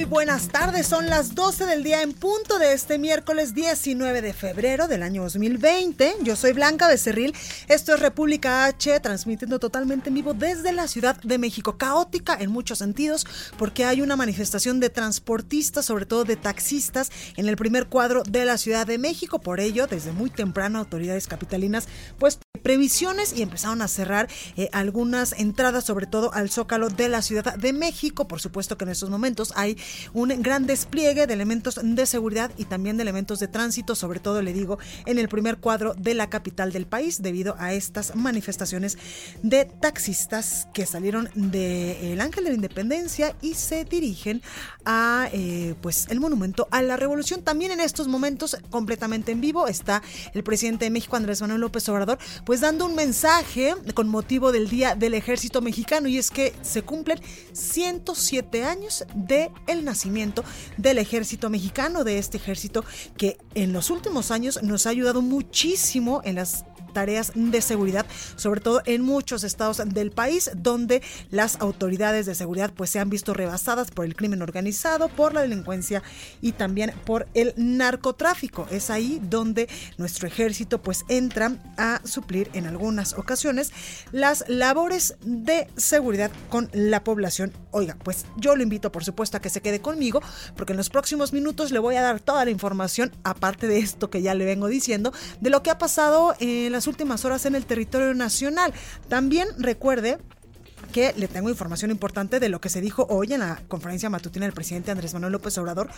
Muy buenas tardes, son las 12 del día en punto de este miércoles 19 de febrero del año 2020. Yo soy Blanca Becerril, esto es República H, transmitiendo totalmente en vivo desde la Ciudad de México, caótica en muchos sentidos, porque hay una manifestación de transportistas, sobre todo de taxistas, en el primer cuadro de la Ciudad de México. Por ello, desde muy temprano, autoridades capitalinas, pues previsiones y empezaron a cerrar eh, algunas entradas, sobre todo al Zócalo de la Ciudad de México. Por supuesto que en estos momentos hay un gran despliegue de elementos de seguridad y también de elementos de tránsito, sobre todo le digo en el primer cuadro de la capital del país, debido a estas manifestaciones de taxistas que salieron del Ángel de la Independencia y se dirigen a eh, pues el monumento a la revolución. También en estos momentos, completamente en vivo, está el presidente de México, Andrés Manuel López Obrador, pues dando un mensaje con motivo del Día del Ejército Mexicano y es que se cumplen 107 años de el nacimiento del ejército mexicano, de este ejército que en los últimos años nos ha ayudado muchísimo en las tareas de seguridad, sobre todo en muchos estados del país donde las autoridades de seguridad pues se han visto rebasadas por el crimen organizado, por la delincuencia y también por el narcotráfico. Es ahí donde nuestro ejército pues entra a suplir en algunas ocasiones las labores de seguridad con la población. Oiga, pues yo lo invito por supuesto a que se quede conmigo porque en los próximos minutos le voy a dar toda la información aparte de esto que ya le vengo diciendo de lo que ha pasado en la últimas horas en el territorio nacional. También recuerde que le tengo información importante de lo que se dijo hoy en la conferencia matutina del presidente Andrés Manuel López Obrador,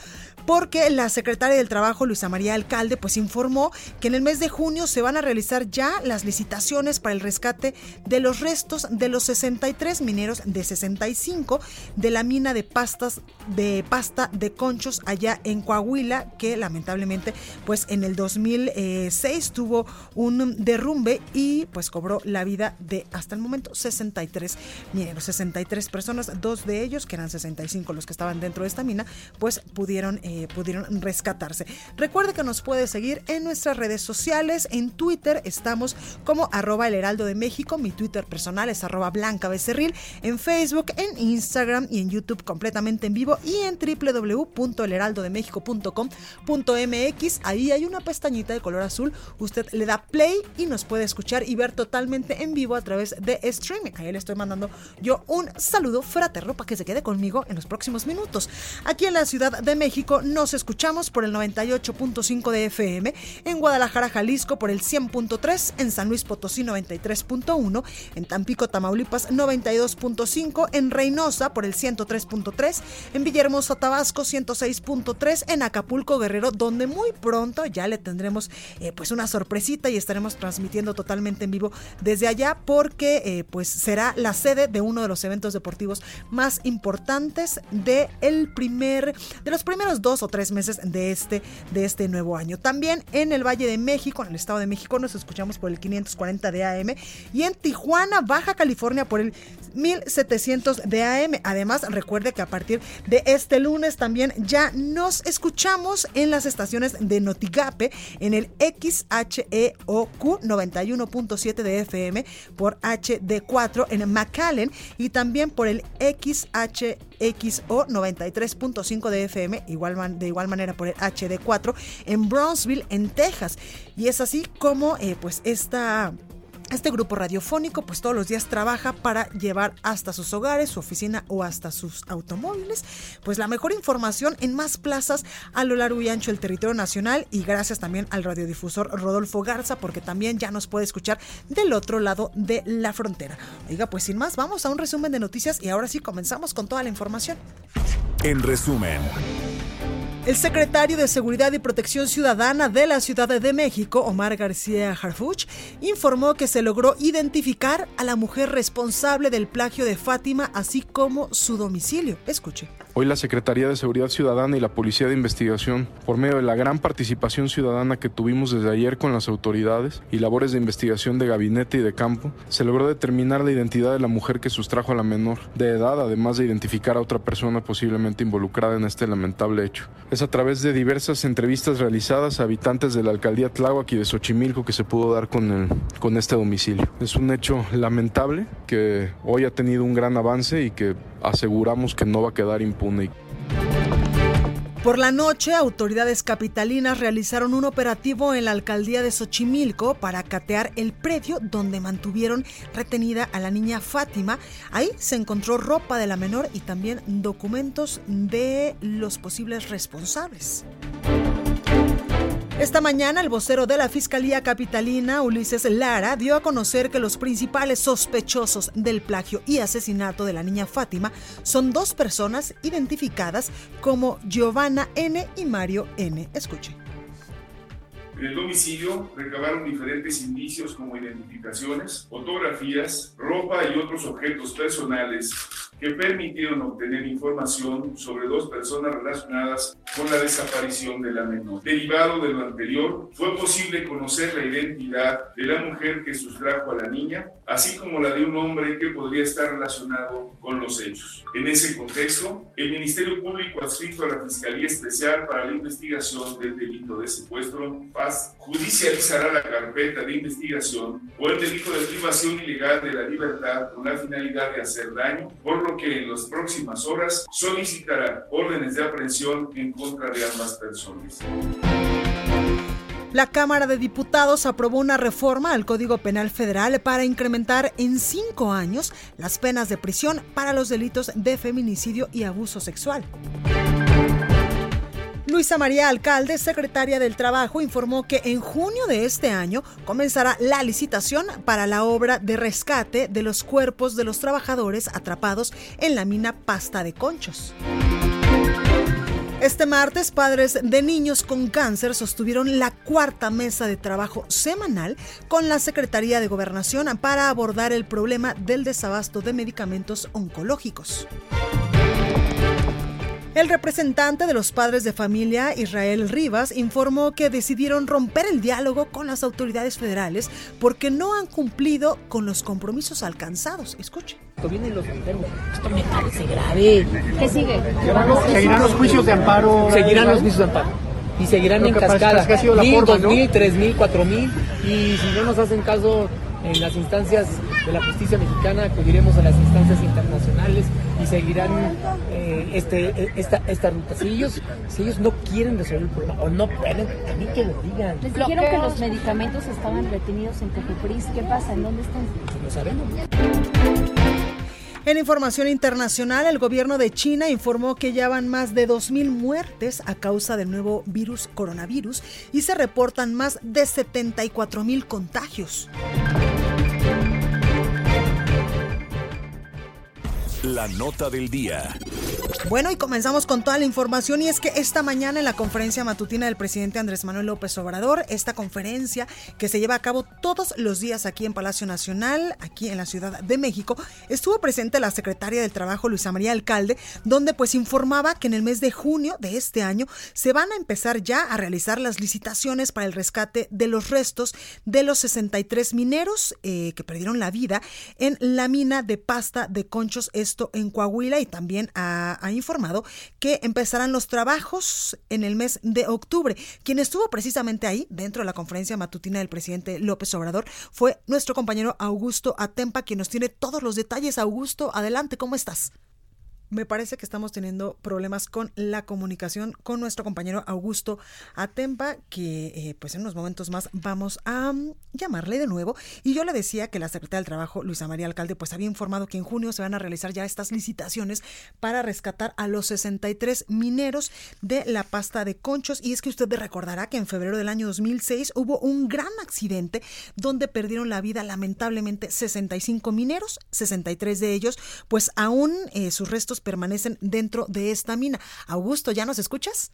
porque la secretaria del Trabajo, Luisa María Alcalde, pues informó que en el mes de junio se van a realizar ya las licitaciones para el rescate de los restos de los 63 mineros de 65 de la mina de pastas de pasta de conchos allá en Coahuila, que lamentablemente pues en el 2006 tuvo un derrumbe y pues cobró la vida de hasta el momento 63 mineros. 63 personas, dos de ellos, que eran 65 los que estaban dentro de esta mina, pues pudieron, eh, pudieron rescatarse. Recuerde que nos puede seguir en nuestras redes sociales. En Twitter estamos como arroba el heraldo de México. Mi Twitter personal es arroba blanca becerril. En Facebook, en Instagram y en YouTube completamente en vivo y en www.elheraldodemexico.com.mx. Ahí hay una pestañita de color azul. Usted le da play y nos puede escuchar y ver totalmente en vivo a través de streaming. Ahí le estoy mandando yo un saludo fraterno para que se quede conmigo en los próximos minutos. Aquí en la Ciudad de México nos escuchamos por el 98.5 de FM, en Guadalajara, Jalisco por el 100.3, en San Luis Potosí 93.1, en Tampico, Tamaulipas 92.5, en Reynosa por el 103.3, en Villahermosa, Tabasco 106.3, en Acapulco, Guerrero, donde muy pronto ya le tendremos eh, pues una sorpresita y estaremos transmitiendo totalmente en vivo desde allá porque eh, pues será la sede de uno de los eventos deportivos más importantes de el primer de los primeros dos o tres meses de este de este nuevo año. También en el Valle de México, en el Estado de México, nos escuchamos por el 540 de AM y en Tijuana, Baja California por el 1700 de AM. Además, recuerde que a partir de este lunes también ya nos escuchamos en las estaciones de Notigape en el XHEOQ 91.7 de FM por HD4 en Y también por el XHXO 93.5 de FM, igual de igual manera por el HD4 en Brownsville, en Texas. Y es así como eh, pues esta Este grupo radiofónico pues todos los días trabaja para llevar hasta sus hogares, su oficina o hasta sus automóviles pues la mejor información en más plazas a lo largo y ancho del territorio nacional y gracias también al radiodifusor Rodolfo Garza porque también ya nos puede escuchar del otro lado de la frontera. Oiga, pues sin más, vamos a un resumen de noticias y ahora sí comenzamos con toda la información. En resumen. El secretario de Seguridad y Protección Ciudadana de la Ciudad de México, Omar García Harfuch, informó que se logró identificar a la mujer responsable del plagio de Fátima, así como su domicilio. Escuche. Hoy la Secretaría de Seguridad Ciudadana y la Policía de Investigación, por medio de la gran participación ciudadana que tuvimos desde ayer con las autoridades y labores de investigación de gabinete y de campo, se logró determinar la identidad de la mujer que sustrajo a la menor de edad, además de identificar a otra persona posiblemente involucrada en este lamentable hecho. Es a través de diversas entrevistas realizadas a habitantes de la alcaldía Tláhuac y de Xochimilco que se pudo dar con, con este domicilio. Es un hecho lamentable que hoy ha tenido un gran avance y que aseguramos que no va a quedar impune. Por la noche, autoridades capitalinas realizaron un operativo en la alcaldía de Xochimilco para catear el predio donde mantuvieron retenida a la niña Fátima. Ahí se encontró ropa de la menor y también documentos de los posibles responsables. Esta mañana el vocero de la Fiscalía Capitalina, Ulises Lara, dio a conocer que los principales sospechosos del plagio y asesinato de la niña Fátima son dos personas identificadas como Giovanna N. y Mario N. Escuche. En el domicilio recabaron diferentes indicios como identificaciones, fotografías, ropa y otros objetos personales que permitieron obtener información sobre dos personas relacionadas con la desaparición de la menor. Derivado de lo anterior, fue posible conocer la identidad de la mujer que sustrajo a la niña, así como la de un hombre que podría estar relacionado con los hechos. En ese contexto, el Ministerio Público adscrito a la Fiscalía Especial para la Investigación del Delito de Secuestro, PAS, judicializará la carpeta de investigación por el delito de privación ilegal de la libertad con la finalidad de hacer daño, por lo que en las próximas horas solicitará órdenes de aprehensión en contra de ambas personas. La Cámara de Diputados aprobó una reforma al Código Penal Federal para incrementar en cinco años las penas de prisión para los delitos de feminicidio y abuso sexual. Luisa María Alcalde, secretaria del Trabajo, informó que en junio de este año comenzará la licitación para la obra de rescate de los cuerpos de los trabajadores atrapados en la mina Pasta de Conchos. Este martes, padres de niños con cáncer sostuvieron la cuarta mesa de trabajo semanal con la Secretaría de Gobernación para abordar el problema del desabasto de medicamentos oncológicos. El representante de los padres de familia, Israel Rivas, informó que decidieron romper el diálogo con las autoridades federales porque no han cumplido con los compromisos alcanzados. Escuche. Vienen los enfermos. Esto me parece grave. ¿Qué sigue? Seguirán los juicios de amparo. Seguirán los juicios de amparo. Y seguirán en cascada. Mil, dos mil, tres mil, cuatro mil. Y si no nos hacen caso en las instancias de la justicia mexicana, acudiremos a las instancias internacionales y seguirán eh, este, esta, esta ruta. Si ellos, si ellos no quieren resolver el problema o no pueden, a mí que lo digan. Les dijeron que los medicamentos estaban retenidos en Cofepris. ¿Qué pasa? ¿En dónde están? Lo sabemos. En información internacional, el gobierno de China informó que ya van más de 2.000 muertes a causa del nuevo virus coronavirus y se reportan más de 74.000 contagios. La nota del día. Bueno, y comenzamos con toda la información y es que esta mañana en la conferencia matutina del presidente Andrés Manuel López Obrador, esta conferencia que se lleva a cabo todos los días aquí en Palacio Nacional, aquí en la Ciudad de México, estuvo presente la secretaria del Trabajo Luisa María Alcalde, donde pues informaba que en el mes de junio de este año se van a empezar ya a realizar las licitaciones para el rescate de los restos de los 63 mineros eh, que perdieron la vida en la mina de pasta de conchos, esto en Coahuila y también ha, ha informado que empezarán los trabajos en el mes de octubre. Quien estuvo precisamente ahí, dentro de la conferencia matutina del presidente López Obrador, fue nuestro compañero Augusto Atempa, quien nos tiene todos los detalles. Augusto, adelante, ¿cómo estás? Me parece que estamos teniendo problemas con la comunicación con nuestro compañero Augusto Atempa, que eh, pues en unos momentos más vamos a mm, llamarle de nuevo. Y yo le decía que la secretaria del Trabajo, Luisa María Alcalde, pues había informado que en junio se van a realizar ya estas licitaciones para rescatar a los 63 mineros de la pasta de conchos. Y es que usted recordará que en febrero del año 2006 hubo un gran accidente donde perdieron la vida lamentablemente 65 mineros, 63 de ellos, pues aún eh, sus restos permanecen dentro de esta mina. Augusto, ¿ya nos escuchas?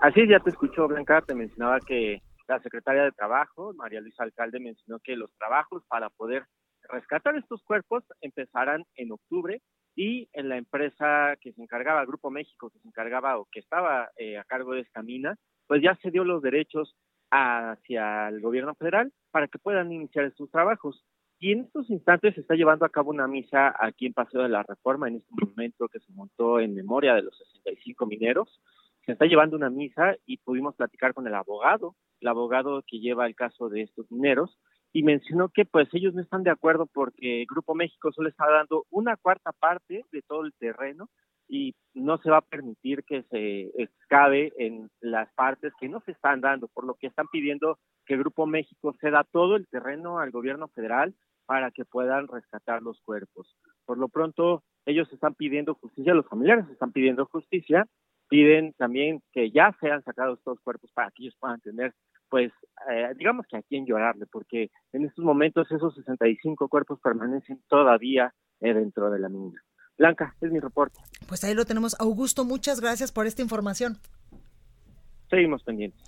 Así ya te escucho, Blanca. Te mencionaba que la secretaria de Trabajo, María Luisa Alcalde, mencionó que los trabajos para poder rescatar estos cuerpos empezarán en octubre y en la empresa que se encargaba, Grupo México, que se encargaba o que estaba eh, a cargo de esta mina, pues ya se dio los derechos hacia el gobierno federal para que puedan iniciar estos trabajos. Y en estos instantes se está llevando a cabo una misa aquí en Paseo de la Reforma, en este momento que se montó en memoria de los 65 mineros. Se está llevando una misa y pudimos platicar con el abogado, el abogado que lleva el caso de estos mineros, y mencionó que pues ellos no están de acuerdo porque Grupo México solo está dando una cuarta parte de todo el terreno y no se va a permitir que se excave en las partes que no se están dando, por lo que están pidiendo que Grupo México ceda todo el terreno al gobierno federal para que puedan rescatar los cuerpos. Por lo pronto, ellos están pidiendo justicia, los familiares están pidiendo justicia, piden también que ya sean sacados estos cuerpos para que ellos puedan tener, pues, eh, digamos que a quién llorarle, porque en estos momentos esos 65 cuerpos permanecen todavía eh, dentro de la mina. Blanca, es mi reporte. Pues ahí lo tenemos. Augusto, muchas gracias por esta información. Seguimos pendientes.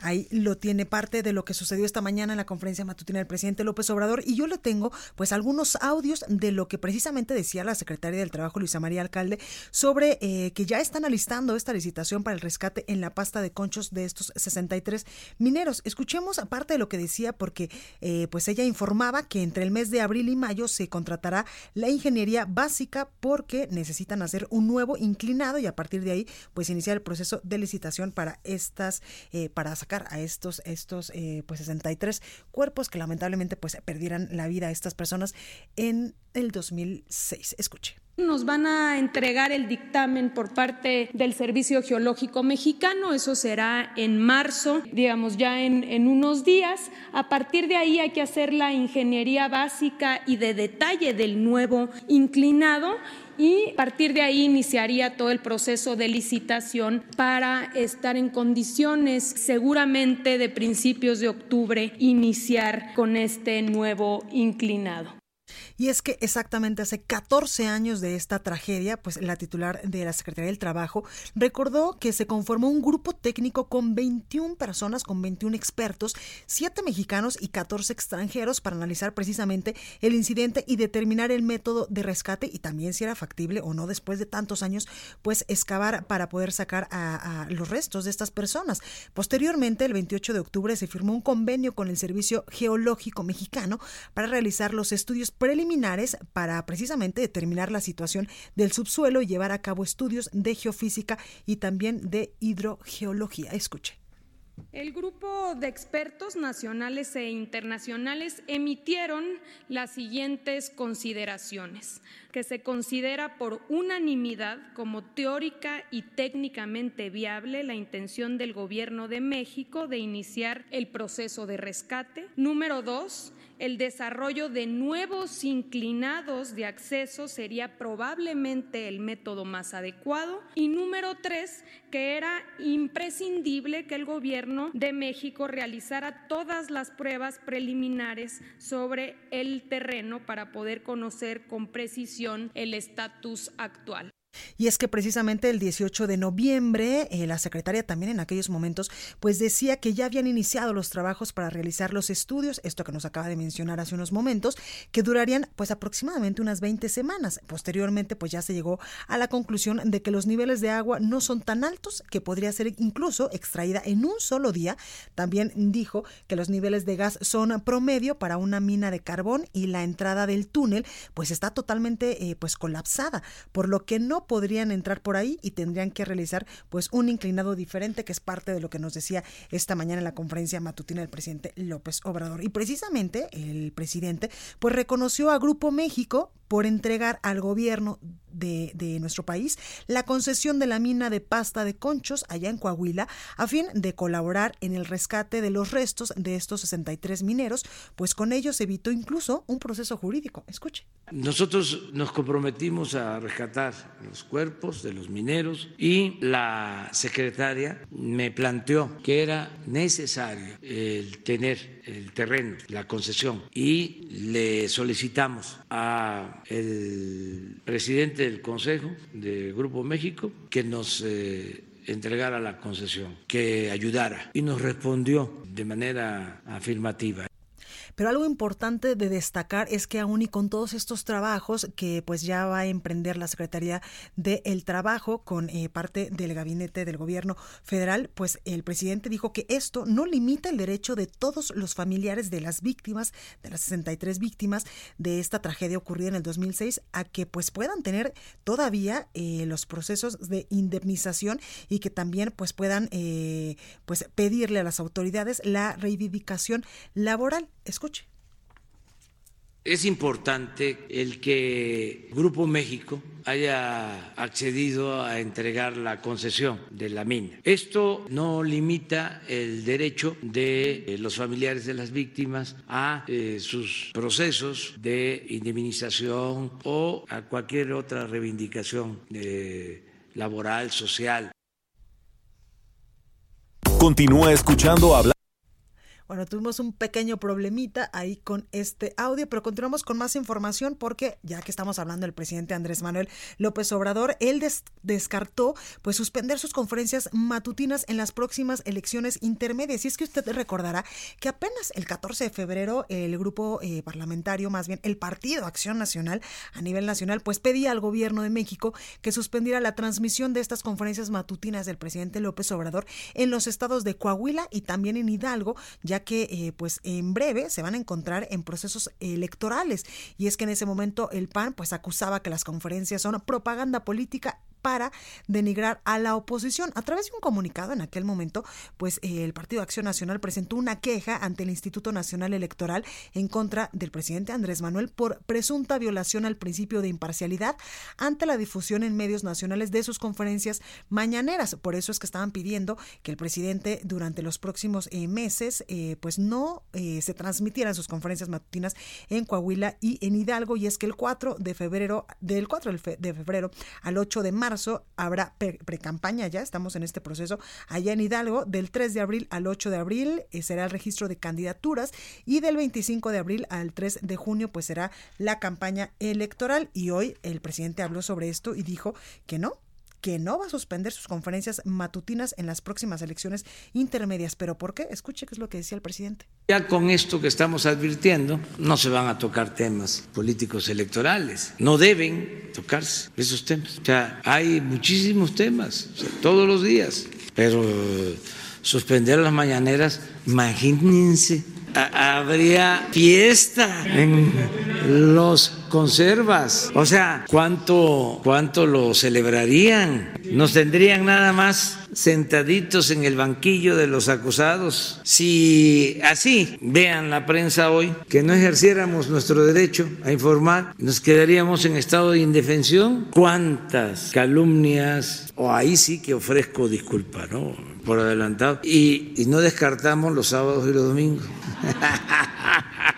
Ahí lo tiene parte de lo que sucedió esta mañana en la conferencia matutina del presidente López Obrador y yo le tengo pues algunos audios de lo que precisamente decía la secretaria del Trabajo Luisa María Alcalde sobre eh, que ya están alistando esta licitación para el rescate en la pasta de conchos de estos 63 mineros. Escuchemos aparte de lo que decía porque eh, pues ella informaba que entre el mes de abril y mayo se contratará la ingeniería básica porque necesitan hacer un nuevo inclinado y a partir de ahí pues iniciar el proceso de licitación para estas eh, para a estos, estos eh, pues 63 cuerpos que lamentablemente pues perdieran la vida a estas personas en el 2006. Escuche. Nos van a entregar el dictamen por parte del Servicio Geológico Mexicano, eso será en marzo, digamos ya en, en, unos días. A partir de ahí hay que hacer la ingeniería básica y de detalle del nuevo inclinado y a partir de ahí iniciaría todo el proceso de licitación para estar en condiciones seguramente de principios de octubre iniciar con este nuevo inclinado. Y es que exactamente hace 14 años de esta tragedia, pues la titular de la Secretaría del Trabajo recordó que se conformó un grupo técnico con 21 personas, con 21 expertos, 7 mexicanos y 14 extranjeros para analizar precisamente el incidente y determinar el método de rescate y también si era factible o no después de tantos años, pues excavar para poder sacar a, los restos de estas personas. Posteriormente, el 28 de octubre se firmó un convenio con el Servicio Geológico Mexicano para realizar los estudios preliminares para precisamente determinar la situación del subsuelo y llevar a cabo estudios de geofísica y también de hidrogeología. Escuche. El grupo de expertos nacionales e internacionales emitieron las siguientes consideraciones, que se considera por unanimidad como teórica y técnicamente viable la intención del Gobierno de México de iniciar el proceso de rescate. Número dos, el desarrollo de nuevos inclinados de acceso sería probablemente el método más adecuado. Y número tres, que era imprescindible que el gobierno de México realizara todas las pruebas preliminares sobre el terreno para poder conocer con precisión el estatus actual. Y es que precisamente el 18 de noviembre, eh, la secretaria también en aquellos momentos, pues decía que ya habían iniciado los trabajos para realizar los estudios, esto que nos acaba de mencionar hace unos momentos, que durarían pues aproximadamente unas 20 semanas. Posteriormente, pues ya se llegó a la conclusión de que los niveles de agua no son tan altos, que podría ser incluso extraída en un solo día. También dijo que los niveles de gas son promedio para una mina de carbón y la entrada del túnel pues está totalmente eh, pues colapsada, por lo que no podrían entrar por ahí y tendrían que realizar pues un inclinado diferente que es parte de lo que nos decía esta mañana en la conferencia matutina del presidente López Obrador. Y precisamente el presidente pues reconoció a Grupo México por entregar al gobierno de, nuestro país la concesión de la mina de pasta de conchos allá en Coahuila a fin de colaborar en el rescate de los restos de estos 63 mineros, pues con ello se evitó incluso un proceso jurídico. Escuche. Nosotros nos comprometimos a rescatar los cuerpos de los mineros y la secretaria me planteó que era necesario el tener el terreno, la concesión, y le solicitamos a el presidente del Consejo de Grupo México que nos eh, entregara la concesión, que ayudara, y nos respondió de manera afirmativa. Pero algo importante de destacar es que aún y con todos estos trabajos que pues ya va a emprender la Secretaría del Trabajo con eh, parte del gabinete del gobierno federal, pues el presidente dijo que esto no limita el derecho de todos los familiares de las víctimas, de las 63 víctimas de esta tragedia ocurrida en el 2006, a que pues puedan tener todavía eh, los procesos de indemnización y que también pues puedan eh, pues pedirle a las autoridades la reivindicación laboral. Es importante el que Grupo México haya accedido a entregar la concesión de la mina. Esto no limita el derecho de eh, los familiares de las víctimas a eh, sus procesos de indemnización o a cualquier otra reivindicación eh, laboral, social. Continúa escuchando hablar bueno, tuvimos un pequeño problemita ahí con este audio, pero continuamos con más información porque ya que estamos hablando del presidente Andrés Manuel López Obrador, él descartó pues suspender sus conferencias matutinas en las próximas elecciones intermedias. Y es que usted recordará que apenas el 14 de febrero el grupo eh, parlamentario, más bien el Partido Acción Nacional a nivel nacional, pues pedía al gobierno de México que suspendiera la transmisión de estas conferencias matutinas del presidente López Obrador en los estados de Coahuila y también en Hidalgo, ya que eh, pues en breve se van a encontrar en procesos electorales. Y es que en ese momento el PAN pues acusaba que las conferencias son propaganda política para denigrar a la oposición. A través de un comunicado en aquel momento, pues eh, el Partido Acción Nacional presentó una queja ante el Instituto Nacional Electoral en contra del presidente Andrés Manuel por presunta violación al principio de imparcialidad ante la difusión en medios nacionales de sus conferencias mañaneras. Por eso es que estaban pidiendo que el presidente durante los próximos eh, meses eh, pues no se transmitieran sus conferencias matutinas en Coahuila y en Hidalgo y es que el 4 de febrero del 4 de febrero al 8 de marzo marzo habrá pre-campaña ya, estamos en este proceso allá en Hidalgo, del 3 de abril al 8 de abril eh, será el registro de candidaturas y del 25 de abril al 3 de junio pues será la campaña electoral y hoy el presidente habló sobre esto y dijo que no, que no va a suspender sus conferencias matutinas en las próximas elecciones intermedias. ¿Pero por qué? Escuche qué es lo que decía el presidente. Ya con esto que estamos advirtiendo, no se van a tocar temas políticos electorales. No deben tocarse esos temas. O sea, hay muchísimos temas, todos los días. Pero suspender las mañaneras, imagínense habría fiesta en los conservas. O sea, ¿cuánto, cuánto lo celebrarían? Nos tendrían nada más sentaditos en el banquillo de los acusados. Si así vean la prensa hoy, que no ejerciéramos nuestro derecho a informar, nos quedaríamos en estado de indefensión. ¿Cuántas calumnias? O ahí sí que ofrezco disculpa, ¿no? Por adelantado. Y, no descartamos los sábados y los domingos.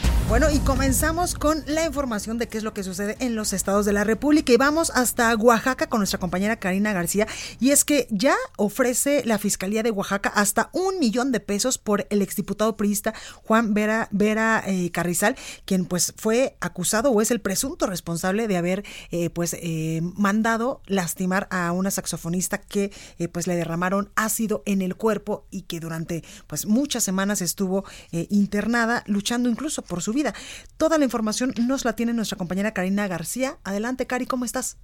Bueno, y comenzamos con la información de qué es lo que sucede en los estados de la República. Y vamos hasta Oaxaca con nuestra compañera Karina García. Y es que ya ofrece la Fiscalía de Oaxaca hasta un millón de pesos por el exdiputado priista Juan Vera, Vera eh, Carrizal, quien pues fue acusado o es el presunto responsable de haber eh, pues eh, mandado lastimar a una saxofonista que pues le derramaron ácido en el cuerpo y que durante pues muchas semanas estuvo internada luchando incluso por su vida Toda la información nos la tiene nuestra compañera Karina García. Adelante, Cari, ¿cómo estás?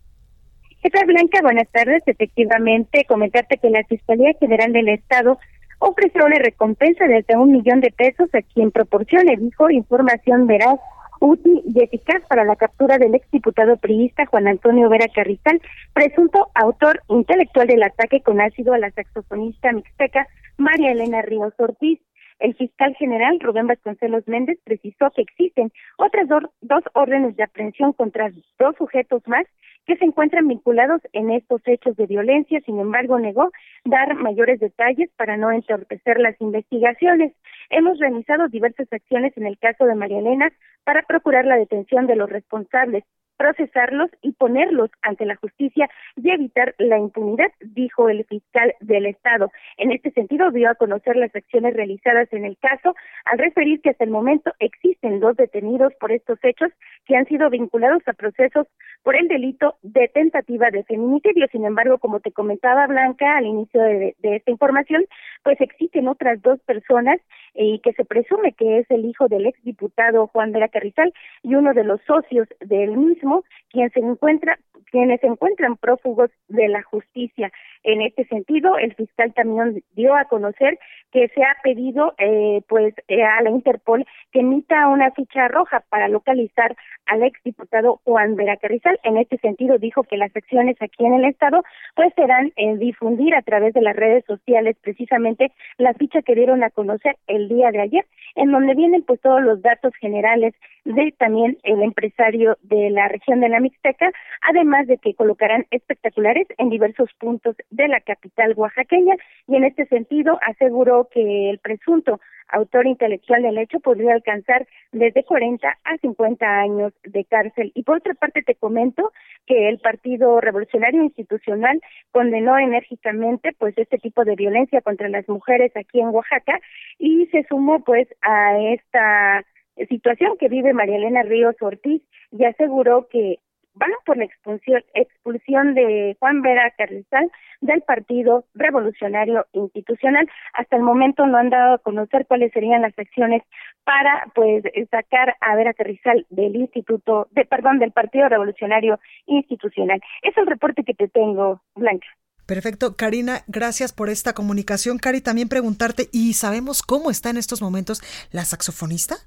¿Qué tal, Blanca? Buenas tardes. Efectivamente, comentarte que la Fiscalía General del Estado ofreció una recompensa de hasta un millón de pesos a quien proporcione, dijo, información veraz útil y eficaz para la captura del exdiputado priista Juan Antonio Vera Carrizal, presunto autor intelectual del ataque con ácido a la saxofonista mixteca María Elena Ríos Ortiz. El fiscal general Rubén Vasconcelos Méndez precisó que existen otras dos órdenes de aprehensión contra dos sujetos más que se encuentran vinculados en estos hechos de violencia. Sin embargo, negó dar mayores detalles para no entorpecer las investigaciones. Hemos realizado diversas acciones en el caso de María Elena para procurar la detención de los responsables procesarlos y ponerlos ante la justicia y evitar la impunidad, dijo el fiscal del Estado. En este sentido, dio a conocer las acciones realizadas en el caso, al referir que hasta el momento existen dos detenidos por estos hechos que han sido vinculados a procesos por el delito de tentativa de feminicidio. Sin embargo, como te comentaba Blanca al inicio de, esta información, pues existen otras dos personas y eh, que se presume que es el hijo del exdiputado Juan Vera Carrizal y uno de los socios del mismo, quien se encuentra quienes se encuentran prófugos de la justicia. En este sentido, el fiscal también dio a conocer que se ha pedido eh, pues eh, a la Interpol que emita una ficha roja para localizar al exdiputado Juan Vera Carrizal. En este sentido, dijo que las acciones aquí en el Estado pues serán en difundir a través de las redes sociales precisamente la ficha que dieron a conocer el día de ayer, en donde vienen pues todos los datos generales de también el empresario de la región de la Mixteca, además de que colocarán espectaculares en diversos puntos de la capital oaxaqueña y en este sentido aseguró que el presunto autor intelectual del hecho podría alcanzar desde 40 a 50 años de cárcel. Y por otra parte te comento que el Partido Revolucionario Institucional condenó enérgicamente pues este tipo de violencia contra las mujeres aquí en Oaxaca y se sumó pues a esta situación que vive María Elena Ríos Ortiz y aseguró que van por la expulsión, expulsión de Juan Vera Carrizal del Partido Revolucionario Institucional. Hasta el momento no han dado a conocer cuáles serían las acciones para pues sacar a Vera Carrizal del Instituto, de perdón, del Partido Revolucionario Institucional. Es el reporte que te tengo, Blanca. Perfecto. Karina, gracias por esta comunicación. Cari, también preguntarte, ¿y sabemos cómo está en estos momentos la saxofonista?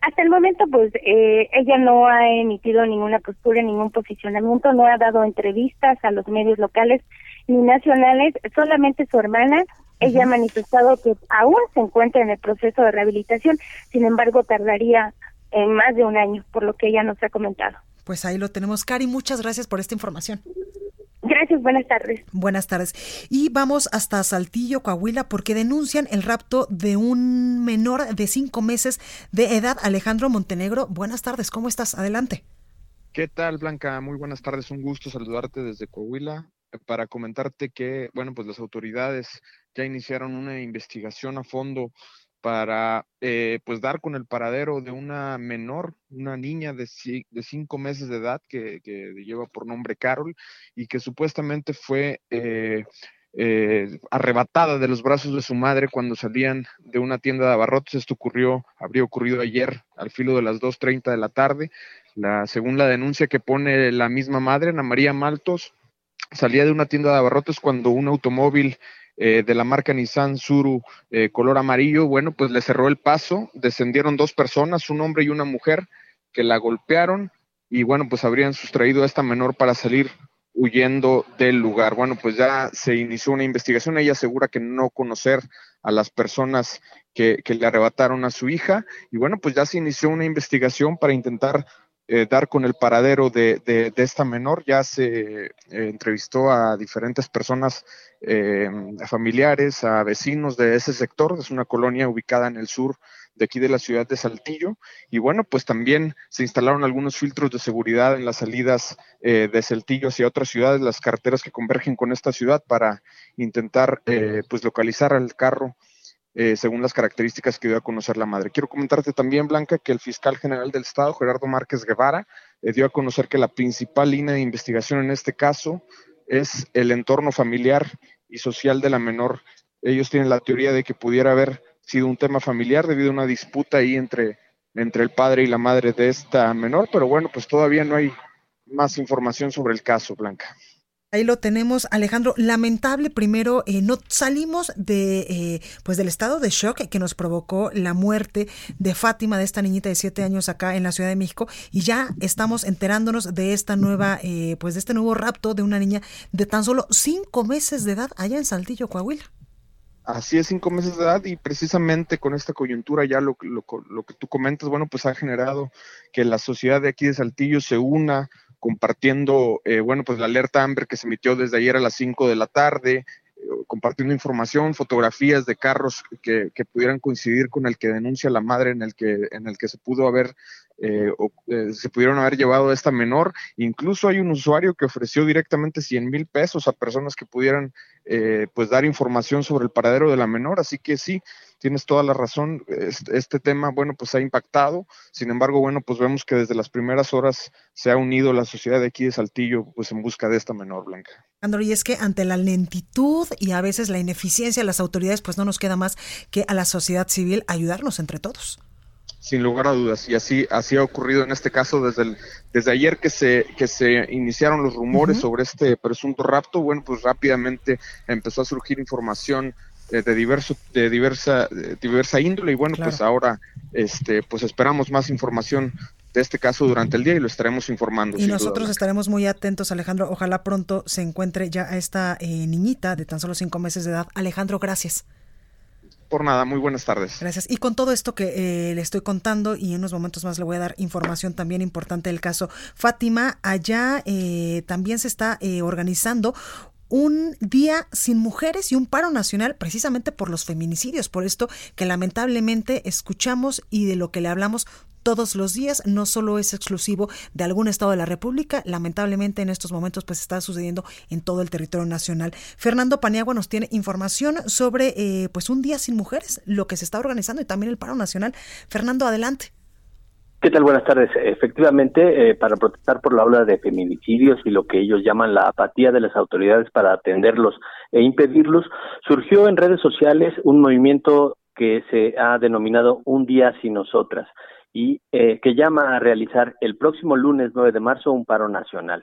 Hasta el momento, pues eh, ella no ha emitido ninguna postura, ningún posicionamiento, no ha dado entrevistas a los medios locales ni nacionales, solamente su hermana. Ella ha manifestado que aún se encuentra en el proceso de rehabilitación, sin embargo, tardaría en más de un año, por lo que ella nos ha comentado. Pues ahí lo tenemos. Cari, muchas gracias por esta información. Gracias, buenas tardes. Buenas tardes. Y vamos hasta Saltillo, Coahuila, porque denuncian el rapto de un menor de cinco meses de edad, Alejandro Montenegro. Buenas tardes, ¿cómo estás? Adelante. ¿Qué tal, Blanca? Muy buenas tardes, un gusto saludarte desde Coahuila para comentarte que, bueno, pues las autoridades ya iniciaron una investigación a fondo para eh, pues dar con el paradero de una menor, una niña de, cinco meses de edad que, lleva por nombre Carol y que supuestamente fue eh, eh, arrebatada de los brazos de su madre cuando salían de una tienda de abarrotes. Esto ocurrió, habría ocurrido ayer al filo de las 2.30 de la tarde. La, según la denuncia que pone la misma madre, Ana María Maltos, salía de una tienda de abarrotes cuando un automóvil eh, de la marca Nissan Suru eh, color amarillo, bueno, pues le cerró el paso, descendieron dos personas, un hombre y una mujer, que la golpearon y bueno, pues habrían sustraído a esta menor para salir huyendo del lugar. Bueno, pues ya se inició una investigación, ella asegura que no conocer a las personas que, que le arrebataron a su hija y bueno, pues ya se inició una investigación para intentar eh, dar con el paradero de, esta menor. Ya se eh, entrevistó a diferentes personas, eh, familiares, a vecinos de ese sector. Es una colonia ubicada en el sur de aquí de la ciudad de Saltillo. Y bueno, pues también se instalaron algunos filtros de seguridad en las salidas de Saltillo hacia otras ciudades, las carreteras que convergen con esta ciudad para intentar pues localizar al carro eh, según las características que dio a conocer la madre. Quiero comentarte también, Blanca, que el fiscal general del Estado, Gerardo Márquez Guevara, eh, dio a conocer que la principal línea de investigación en este caso es el entorno familiar y social de la menor. Ellos tienen la teoría de que pudiera haber sido un tema familiar debido a una disputa ahí entre, entre el padre y la madre de esta menor, pero bueno, pues todavía no hay más información sobre el caso, Blanca. Ahí lo tenemos, Alejandro. Lamentable, primero, eh, no salimos de, eh, pues del estado de shock que nos provocó la muerte de Fátima, de esta niñita de siete años acá en la Ciudad de México, y ya estamos enterándonos de esta nueva, eh, pues de este nuevo rapto de una niña de tan solo cinco meses de edad allá en Saltillo, Coahuila. Así es, cinco meses de edad y precisamente con esta coyuntura ya lo, lo, lo que tú comentas, bueno, pues ha generado que la sociedad de aquí de Saltillo se una compartiendo, eh, bueno, pues la alerta Amber que se emitió desde ayer a las 5 de la tarde, eh, compartiendo información, fotografías de carros que, que, pudieran coincidir con el que denuncia la madre en el que, en el que se pudo haber eh, eh, se pudieron haber llevado a esta menor. Incluso hay un usuario que ofreció directamente 100 mil pesos a personas que pudieran eh, pues dar información sobre el paradero de la menor. Así que sí, tienes toda la razón. Este, este, tema, bueno, pues ha impactado. Sin embargo, bueno, pues vemos que desde las primeras horas se ha unido la sociedad de aquí de Saltillo pues en busca de esta menor blanca. Andro, y es que ante la lentitud y a veces la ineficiencia de las autoridades, pues no nos queda más que a la sociedad civil ayudarnos entre todos sin lugar a dudas y así así ha ocurrido en este caso desde el, desde ayer que se que se iniciaron los rumores sobre este presunto rapto bueno pues rápidamente empezó a surgir información eh, de diverso de diversa de diversa índole y bueno pues ahora este pues esperamos más información de este caso durante el día y lo estaremos informando. Y nosotros estaremos muy atentos, Alejandro. Ojalá pronto se encuentre ya a esta eh, niñita de tan solo cinco meses de edad. Alejandro, gracias. Por nada, muy buenas tardes. Gracias. Y con todo esto que eh, le estoy contando, y en unos momentos más le voy a dar información también importante del caso Fátima, allá eh, también se está eh, organizando un día sin mujeres y un paro nacional precisamente por los feminicidios, por esto que lamentablemente escuchamos y de lo que le hablamos todos los días, no solo es exclusivo de algún estado de la República, lamentablemente en estos momentos pues está sucediendo en todo el territorio nacional. Fernando Paniagua nos tiene información sobre eh, pues un día sin mujeres, lo que se está organizando y también el paro nacional. Fernando, adelante. ¿Qué tal? Buenas tardes. Efectivamente, eh, para protestar por la ola de feminicidios y lo que ellos llaman la apatía de las autoridades para atenderlos e impedirlos, surgió en redes sociales un movimiento que se ha denominado Un Día Sin Nosotras y eh, que llama a realizar el próximo lunes 9 de marzo un paro nacional.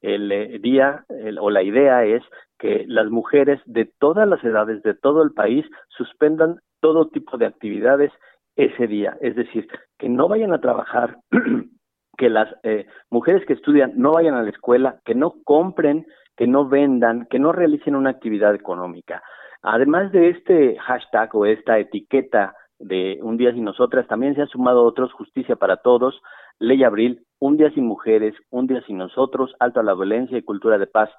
El eh, día o la idea es que las mujeres de todas las edades de todo el país suspendan todo tipo de actividades ese día, es decir, que no vayan a trabajar, que las eh, mujeres que estudian no vayan a la escuela, que no compren, que no vendan, que no realicen una actividad económica. Además de este hashtag o esta etiqueta de Un Día Sin Nosotras, también se han sumado otros, Justicia para Todos, Ley Abril, Un Día Sin Mujeres, Un Día Sin Nosotros, Alto a la Violencia y Cultura de Paz.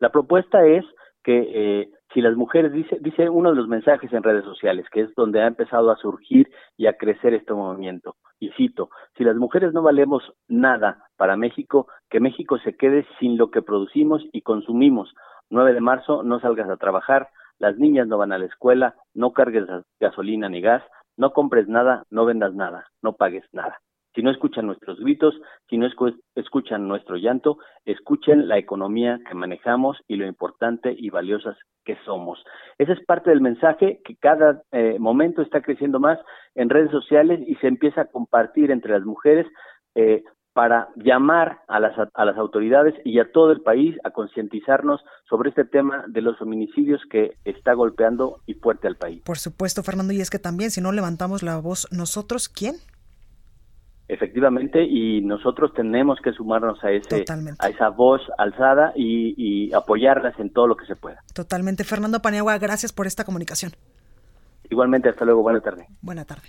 La propuesta es que eh, si las mujeres, dice, dice uno de los mensajes en redes sociales, que es donde ha empezado a surgir y a crecer este movimiento, y cito, si las mujeres no valemos nada para México, que México se quede sin lo que producimos y consumimos. 9 de marzo, no salgas a trabajar, las niñas no van a la escuela, no cargues gasolina ni gas, no compres nada, no vendas nada, no pagues nada. Si no escuchan nuestros gritos, si no escuchan nuestro llanto, escuchen la economía que manejamos y lo importante y valiosas que somos. Ese es parte del mensaje que cada eh, momento está creciendo más en redes sociales y se empieza a compartir entre las mujeres eh, para llamar a las, a las autoridades y a todo el país a concientizarnos sobre este tema de los feminicidios que está golpeando y fuerte al país. Por supuesto, Fernando, y es que también si no levantamos la voz nosotros, ¿quién? Efectivamente, y nosotros tenemos que sumarnos a ese a esa voz alzada y, y apoyarlas en todo lo que se pueda. Totalmente. Fernando Paniagua, gracias por esta comunicación. Igualmente, hasta luego. Buena tarde. Buena tarde.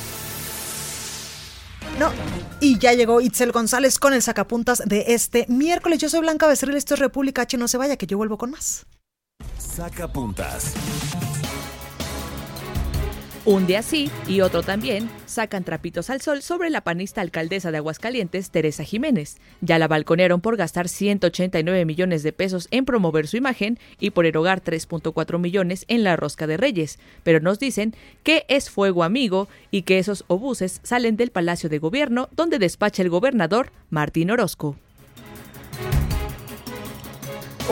No, y ya llegó Itzel González con el sacapuntas de este miércoles. Yo soy Blanca Becerril, esto es República H. No se vaya, que yo vuelvo con más. Sacapuntas. Un día sí y otro también sacan trapitos al sol sobre la panista alcaldesa de Aguascalientes, Teresa Jiménez. Ya la balconearon por gastar 189 millones de pesos en promover su imagen y por erogar 3.4 millones en la rosca de Reyes. Pero nos dicen que es fuego amigo y que esos obuses salen del Palacio de Gobierno donde despacha el gobernador Martín Orozco.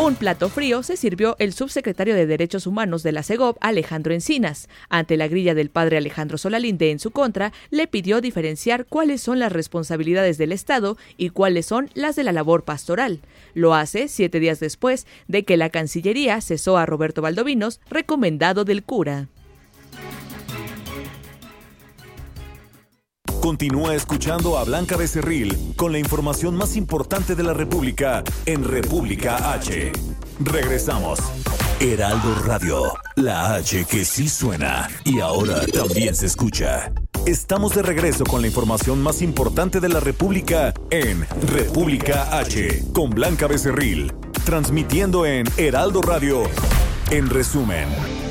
Un plato frío se sirvió el subsecretario de Derechos Humanos de la CEGOP, Alejandro Encinas. Ante la grilla del padre Alejandro Solalinde en su contra, le pidió diferenciar cuáles son las responsabilidades del Estado y cuáles son las de la labor pastoral. Lo hace siete días después de que la Cancillería cesó a Roberto Valdovinos, recomendado del cura. Continúa escuchando a Blanca Becerril con la información más importante de la República en República H. Regresamos. Heraldo Radio, la H que sí suena y ahora también se escucha. Estamos de regreso con la información más importante de la República en República H con Blanca Becerril, transmitiendo en Heraldo Radio. En resumen.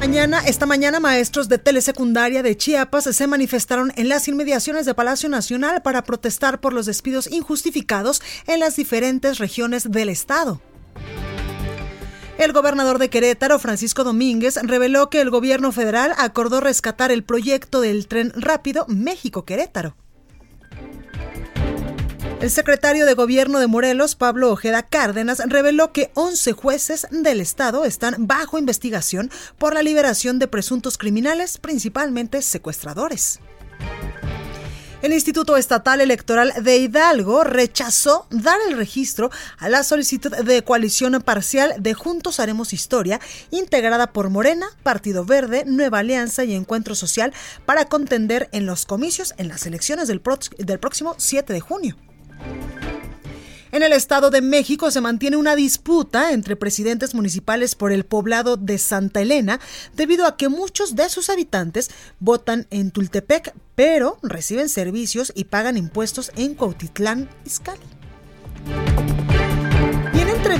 Mañana, esta mañana, maestros de telesecundaria de Chiapas se manifestaron en las inmediaciones de Palacio Nacional para protestar por los despidos injustificados en las diferentes regiones del estado. El gobernador de Querétaro, Francisco Domínguez, reveló que el gobierno federal acordó rescatar el proyecto del tren rápido México-Querétaro. El secretario de Gobierno de Morelos, Pablo Ojeda Cárdenas, reveló que 11 jueces del Estado están bajo investigación por la liberación de presuntos criminales, principalmente secuestradores. El Instituto Estatal Electoral de Hidalgo rechazó dar el registro a la solicitud de coalición parcial de Juntos Haremos Historia, integrada por Morena, Partido Verde, Nueva Alianza y Encuentro Social, para contender en los comicios en las elecciones del, del próximo 7 de junio. En el Estado de México se mantiene una disputa entre presidentes municipales por el poblado de Santa Elena debido a que muchos de sus habitantes votan en Tultepec, pero reciben servicios y pagan impuestos en Cuautitlán, Izcalli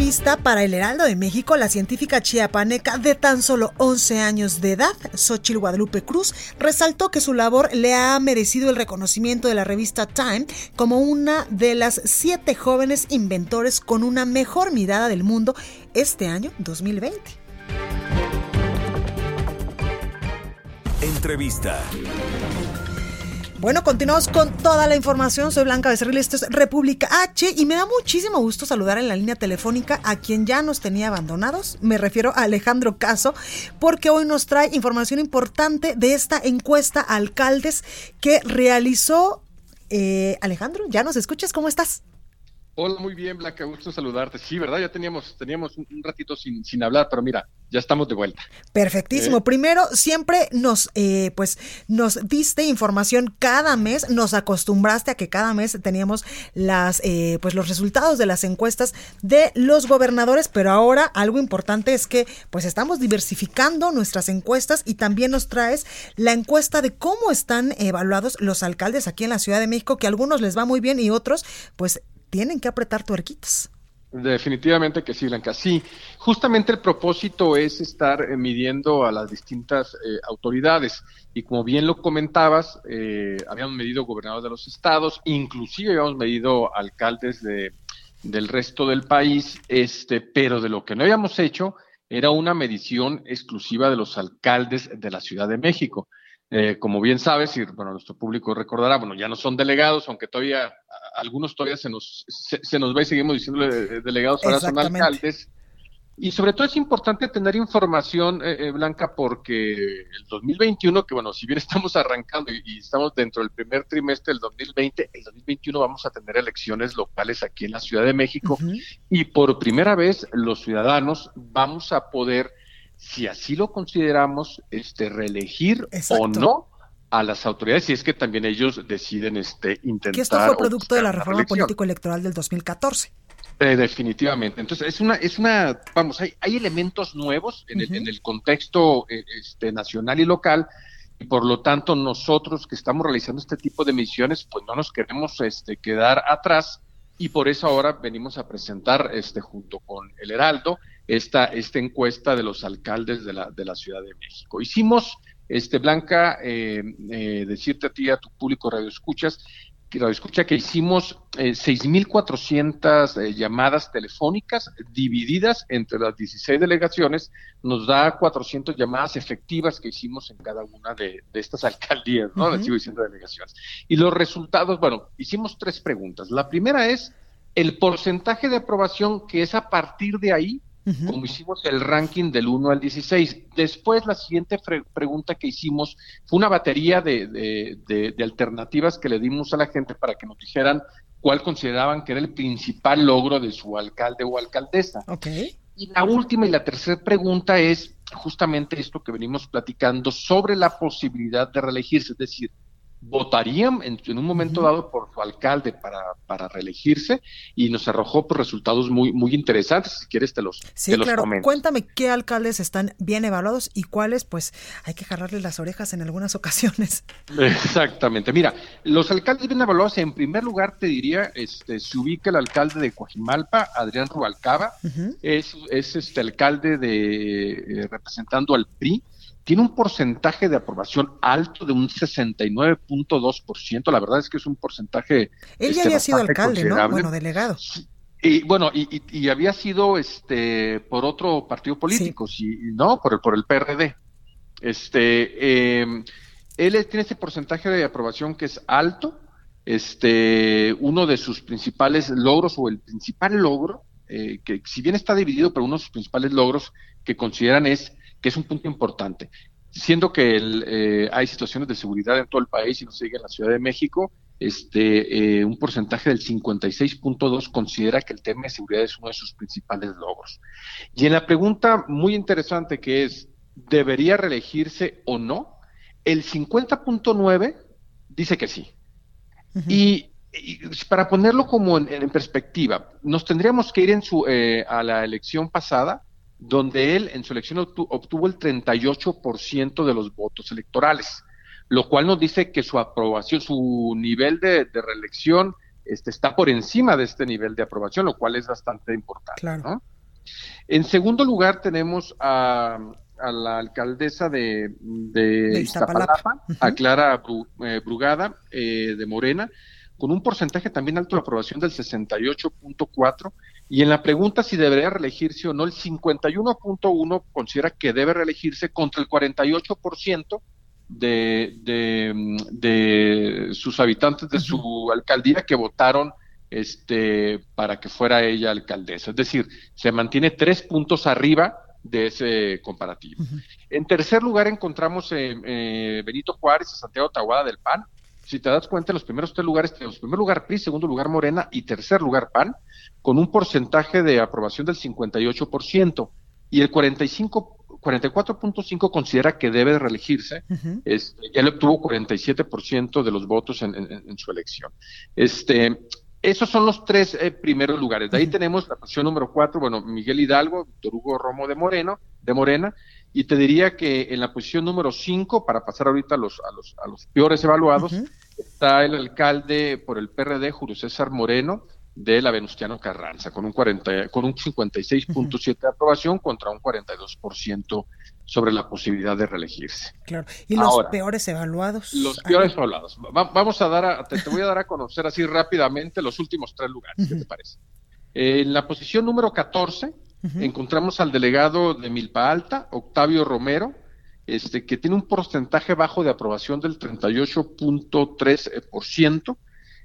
entrevista para el Heraldo de México, la científica chiapaneca de tan solo 11 años de edad, Xochil Guadalupe Cruz, resaltó que su labor le ha merecido el reconocimiento de la revista Time como una de las siete jóvenes inventores con una mejor mirada del mundo este año 2020. Entrevista. Bueno, continuamos con toda la información. Soy Blanca Becerril, esto es República H y me da muchísimo gusto saludar en la línea telefónica a quien ya nos tenía abandonados. Me refiero a Alejandro Caso, porque hoy nos trae información importante de esta encuesta a alcaldes que realizó eh, Alejandro. ¿Ya nos escuchas? ¿Cómo estás? Hola, muy bien, Blanca, gusto saludarte. Sí, ¿verdad? Ya teníamos, teníamos un, ratito sin, sin hablar, pero mira, ya estamos de vuelta. Perfectísimo. ¿Eh? Primero, siempre nos, eh, pues, nos diste información cada mes, nos acostumbraste a que cada mes teníamos las, eh, pues, los resultados de las encuestas de los gobernadores, pero ahora algo importante es que, pues, estamos diversificando nuestras encuestas y también nos traes la encuesta de cómo están evaluados los alcaldes aquí en la Ciudad de México, que a algunos les va muy bien y otros, pues, tienen que apretar tuerquitas. Definitivamente que sí, Blanca. Sí, justamente el propósito es estar eh, midiendo a las distintas eh, autoridades. Y como bien lo comentabas, eh, habíamos medido gobernadores de los estados, inclusive habíamos medido alcaldes de, del resto del país, este, pero de lo que no habíamos hecho era una medición exclusiva de los alcaldes de la Ciudad de México. Eh, como bien sabes, y bueno, nuestro público recordará, bueno, ya no son delegados, aunque todavía algunos todavía se nos, se, nos va y seguimos diciendo delegados, ahora son alcaldes. Y sobre todo es importante tener información, eh, eh, Blanca, porque el 2021, que bueno, si bien estamos arrancando y, estamos dentro del primer trimestre del 2020, el 2021 vamos a tener elecciones locales aquí en la Ciudad de México y por primera vez los ciudadanos vamos a poder si así lo consideramos, este, reelegir o no a las autoridades, si es que también ellos deciden este, intentar. Que esto fue producto de la reforma político-electoral del 2014. Eh, definitivamente. Entonces, es una, es una, vamos, hay, hay elementos nuevos en, el, en el contexto eh, este, nacional y local, y por lo tanto, nosotros que estamos realizando este tipo de misiones, pues no nos queremos este, quedar atrás, y por eso ahora venimos a presentar, este, junto con el Heraldo, esta, esta encuesta de los alcaldes de la, de la Ciudad de México. Hicimos Este, Blanca, eh, eh, decirte a ti, a tu público radio escuchas, que radio escucha que hicimos eh, 6.400 eh, llamadas telefónicas divididas entre las 16 delegaciones, nos da 400 llamadas efectivas que hicimos en cada una de, estas alcaldías, ¿no? Las sigo diciendo delegaciones. Y los resultados, bueno, hicimos tres preguntas. La primera es el porcentaje de aprobación que es a partir de ahí como hicimos el ranking del 1 al 16. Después, la siguiente pregunta que hicimos fue una batería de, de, alternativas que le dimos a la gente para que nos dijeran cuál consideraban que era el principal logro de su alcalde o alcaldesa. Y la última y la tercera pregunta es justamente esto que venimos platicando sobre la posibilidad de reelegirse, es decir, votarían en, un momento dado por su alcalde para, para reelegirse y nos arrojó por resultados muy, muy interesantes. Si quieres, te los, sí, claro. Cuéntame qué alcaldes están bien evaluados y cuáles, pues, hay que jalarles las orejas en algunas ocasiones. Exactamente. Mira, los alcaldes bien evaluados, en primer lugar, te diría, este, se ubica el alcalde de Coajimalpa, Adrián Rubalcaba, es, es este alcalde de eh, representando al PRI tiene un porcentaje de aprobación alto de un 69.2%. La verdad es que es un porcentaje. Él ya este, había sido alcalde, ¿no? Bueno, delegado. Y bueno, y, había sido este por otro partido político, sí. no, por el, por el PRD. Este, eh, él tiene ese porcentaje de aprobación que es alto. Este, uno de sus principales logros o el principal logro, eh, que si bien está dividido, pero uno de sus principales logros que consideran es que es un punto importante. Siendo que eh, hay situaciones de seguridad en todo el país y no se diga en la Ciudad de México, este, eh, un porcentaje del 56.2 considera que el tema de seguridad es uno de sus principales logros. Y en la pregunta muy interesante que es, ¿debería reelegirse o no? El 50.9 dice que sí. y, para ponerlo como en, perspectiva, nos tendríamos que ir en su, eh, a la elección pasada donde él en su elección obtuvo el 38% de los votos electorales, lo cual nos dice que su aprobación, su nivel de, reelección este, está por encima de este nivel de aprobación, lo cual es bastante importante. En segundo lugar tenemos a, la alcaldesa de, de, Iztapalapa, a Clara eh, Brugada eh, de Morena, con un porcentaje también alto de aprobación del 68.4 y en la pregunta si debería reelegirse o no, el 51.1 considera que debe reelegirse contra el 48% de, de, de sus habitantes de su alcaldía que votaron este, para que fuera ella alcaldesa. Es decir, se mantiene tres puntos arriba de ese comparativo. En tercer lugar encontramos eh, Benito Juárez y Santiago Tahuada del PAN. Si te das cuenta, en los primeros tres lugares tenemos primer lugar PRI, segundo lugar Morena y tercer lugar PAN con un porcentaje de aprobación del 58% y el 45 44.5 considera que debe reelegirse, este, él obtuvo 47% de los votos en, su elección. Este, esos son los tres eh, primeros lugares. De ahí tenemos la posición número cuatro, bueno, Miguel Hidalgo, Víctor Hugo Romo de Moreno, de Morena, y te diría que en la posición número cinco, para pasar ahorita a los, a los, a los peores evaluados, está el alcalde por el PRD, Julio César Moreno, de la Venustiano Carranza, con un, 40, con un 56.7 de aprobación contra un 42% sobre la posibilidad de reelegirse. Claro. ¿Y los peores evaluados? Los peores evaluados. vamos a dar a, te, voy a dar a conocer así rápidamente los últimos tres lugares, ¿qué te parece? en la posición número 14 encontramos al delegado de Milpa Alta, Octavio Romero, este, que tiene un porcentaje bajo de aprobación del 38.3%,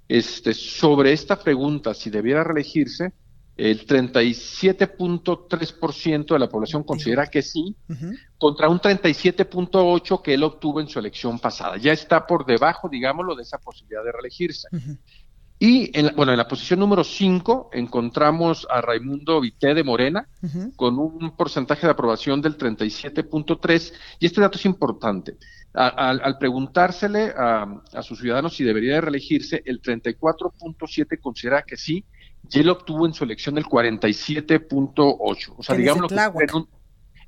este, sobre esta pregunta, si debiera reelegirse, el 37.3% de la población considera que sí, contra un 37.8% que él obtuvo en su elección pasada. Ya está por debajo, digámoslo, de esa posibilidad de reelegirse. Y, en la, bueno, en la posición número 5 encontramos a Raimundo Vité de Morena, con un porcentaje de aprobación del 37.3%, y este dato es importante. Al preguntársele a, sus ciudadanos si debería de reelegirse, el 34.7 considera que sí, y él obtuvo en su elección el 47.8. O sea, digamos que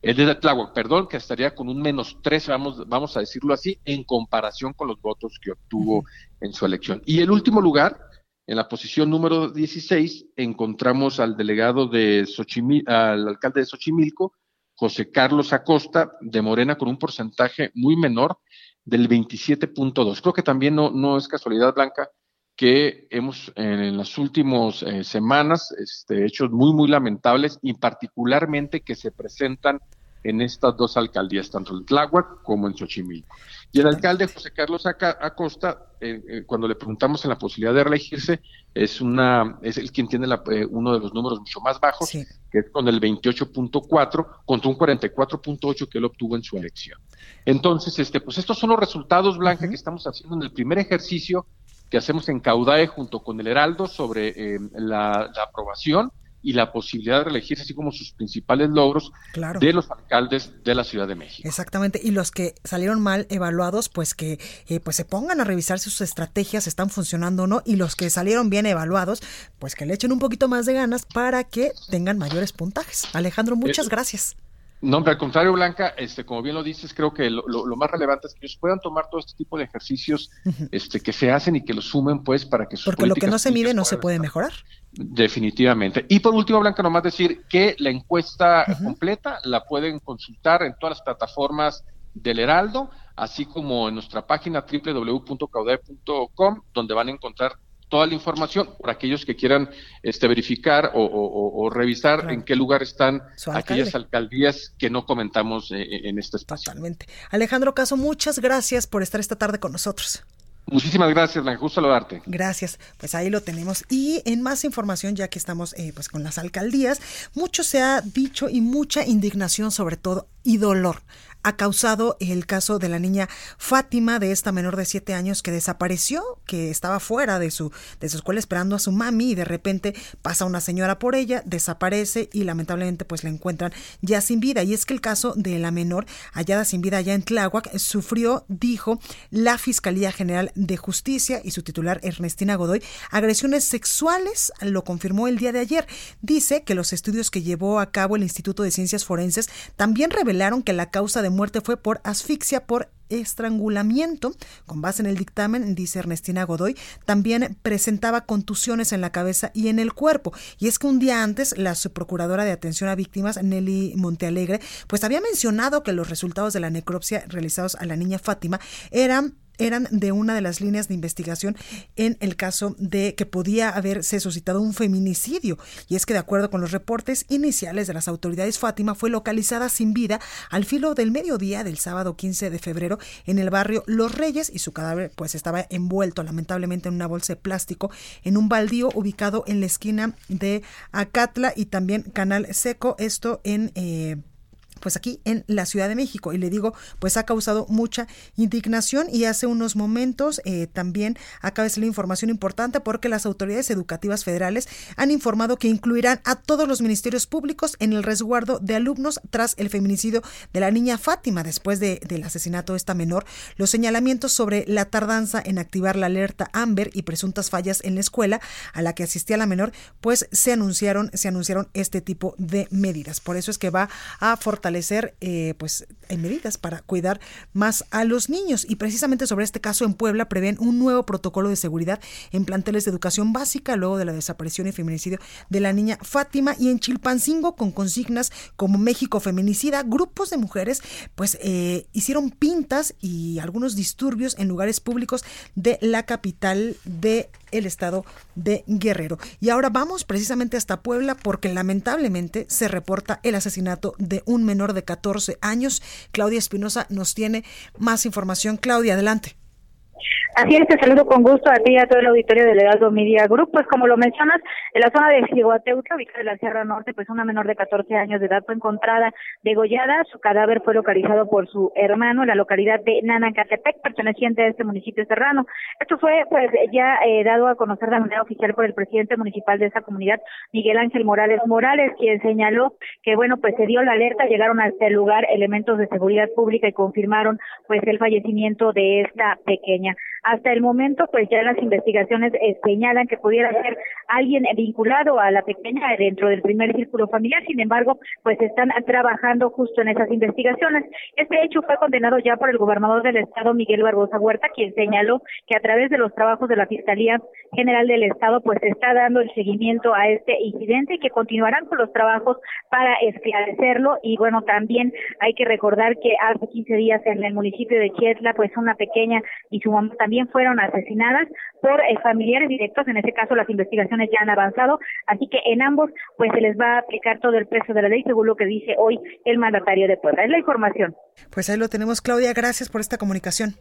es de Tláhuac, perdón, que estaría con un menos 3, vamos, vamos a decirlo así, en comparación con los votos que obtuvo en su elección. Y el último lugar, en la posición número 16, encontramos al delegado de Xochimilco, al alcalde de Xochimilco, José Carlos Acosta de Morena con un porcentaje muy menor del 27.2. Creo que también no, no es casualidad, Blanca, que hemos en las últimas eh, semanas este, hechos muy, muy lamentables y particularmente que se presentan en estas dos alcaldías, tanto en Tláhuac como en Xochimilco. Y el alcalde José Carlos Acosta, eh, eh, cuando le preguntamos en la posibilidad de reelegirse, es una es el quien tiene eh, uno de los números mucho más bajos, que es con el 28.4 contra un 44.8 que él obtuvo en su elección. Entonces, este, pues estos son los resultados, Blanca, que estamos haciendo en el primer ejercicio que hacemos en Caudae junto con el Heraldo sobre la aprobación y la posibilidad de reelegirse, así como sus principales logros de los alcaldes de la Ciudad de México. Exactamente, y los que salieron mal evaluados, pues que eh, pues se pongan a revisar si sus estrategias están funcionando o no, y los que salieron bien evaluados, pues que le echen un poquito más de ganas para que tengan mayores puntajes. Alejandro, muchas gracias. No, al contrario, Blanca, este, como bien lo dices, creo que lo, más relevante es que ellos puedan tomar todo este tipo de ejercicios este, que se hacen y que los sumen, pues, para que sus Porque lo que no se mide no se puede mejorar. Definitivamente. Y por último, Blanca, nomás decir que la encuesta completa la pueden consultar en todas las plataformas del Heraldo, así como en nuestra página www.caudai.com, donde van a encontrar toda la información por aquellos que quieran este, verificar o, revisar en qué lugar están aquellas alcaldías que no comentamos eh, eh, en este espacio. Totalmente. Alejandro Caso, muchas gracias por estar esta tarde con nosotros. Muchísimas gracias, la gusto saludarte. Gracias, pues ahí lo tenemos. Y en más información, ya que estamos eh, pues con las alcaldías, mucho se ha dicho y mucha indignación sobre todo y dolor ha causado el caso de la niña Fátima, de esta menor de siete años que desapareció, que estaba fuera de su, de su escuela esperando a su mami y de repente pasa una señora por ella, desaparece y lamentablemente pues la encuentran ya sin vida. Y es que el caso de la menor hallada sin vida allá en Tláhuac sufrió, dijo la Fiscalía General de Justicia y su titular Ernestina Godoy, agresiones sexuales, lo confirmó el día de ayer. Dice que los estudios que llevó a cabo el Instituto de Ciencias Forenses también revelaron que la causa de muerte fue por asfixia por estrangulamiento. Con base en el dictamen, dice Ernestina Godoy, también presentaba contusiones en la cabeza y en el cuerpo. Y es que un día antes, la subprocuradora de atención a víctimas, Nelly Montealegre, pues había mencionado que los resultados de la necropsia realizados a la niña Fátima eran eran de una de las líneas de investigación en el caso de que podía haberse suscitado un feminicidio. Y es que de acuerdo con los reportes iniciales de las autoridades, Fátima fue localizada sin vida al filo del mediodía del sábado 15 de febrero en el barrio Los Reyes y su cadáver pues estaba envuelto lamentablemente en una bolsa de plástico en un baldío ubicado en la esquina de Acatla y también Canal Seco, esto en... Eh, pues aquí en la Ciudad de México. Y le digo, pues ha causado mucha indignación y hace unos momentos eh, también acaba de salir información importante porque las autoridades educativas federales han informado que incluirán a todos los ministerios públicos en el resguardo de alumnos tras el feminicidio de la niña Fátima después de, del asesinato de esta menor. Los señalamientos sobre la tardanza en activar la alerta Amber y presuntas fallas en la escuela a la que asistía la menor, pues se anunciaron, se anunciaron este tipo de medidas. Por eso es que va a fortalecer establecer eh, pues medidas para cuidar más a los niños. Y precisamente sobre este caso en Puebla prevén un nuevo protocolo de seguridad en planteles de educación básica luego de la desaparición y feminicidio de la niña Fátima. Y en Chilpancingo con consignas como México feminicida grupos de mujeres pues eh, hicieron pintas y algunos disturbios en lugares públicos de la capital de el estado de Guerrero. Y ahora vamos precisamente hasta Puebla porque lamentablemente se reporta el asesinato de un menor de 14 años. Claudia Espinosa nos tiene más información. Claudia, adelante. Así es, te saludo con gusto a ti y a todo el auditorio del Heraldo Media Group. Pues como lo mencionas, en la zona de Ciguateuca, ubicada en la Sierra Norte, pues una menor de 14 años de edad fue encontrada degollada. Su cadáver fue localizado por su hermano en la localidad de Nanacatepec, perteneciente a este municipio serrano. Esto fue pues ya eh, dado a conocer de manera oficial por el presidente municipal de esa comunidad, Miguel Ángel Morales Morales, quien señaló que bueno, pues se dio la alerta, llegaron a este lugar elementos de seguridad pública y confirmaron pues el fallecimiento de esta pequeña. Hasta el momento, pues ya las investigaciones eh, señalan que pudiera ser alguien vinculado a la pequeña dentro del primer círculo familiar. Sin embargo, pues están trabajando justo en esas investigaciones. Este hecho fue condenado ya por el gobernador del estado, Miguel Barbosa Huerta, quien señaló que a través de los trabajos de la Fiscalía General del Estado, pues está dando el seguimiento a este incidente y que continuarán con los trabajos para esclarecerlo. Y bueno, también hay que recordar que hace 15 días en el municipio de Chietla, pues una pequeña y su también fueron asesinadas por eh, familiares directos. En ese caso, las investigaciones ya han avanzado. Así que en ambos, pues se les va a aplicar todo el peso de la ley, según lo que dice hoy el mandatario de Puebla. Es la información. Pues ahí lo tenemos, Claudia. Gracias por esta comunicación.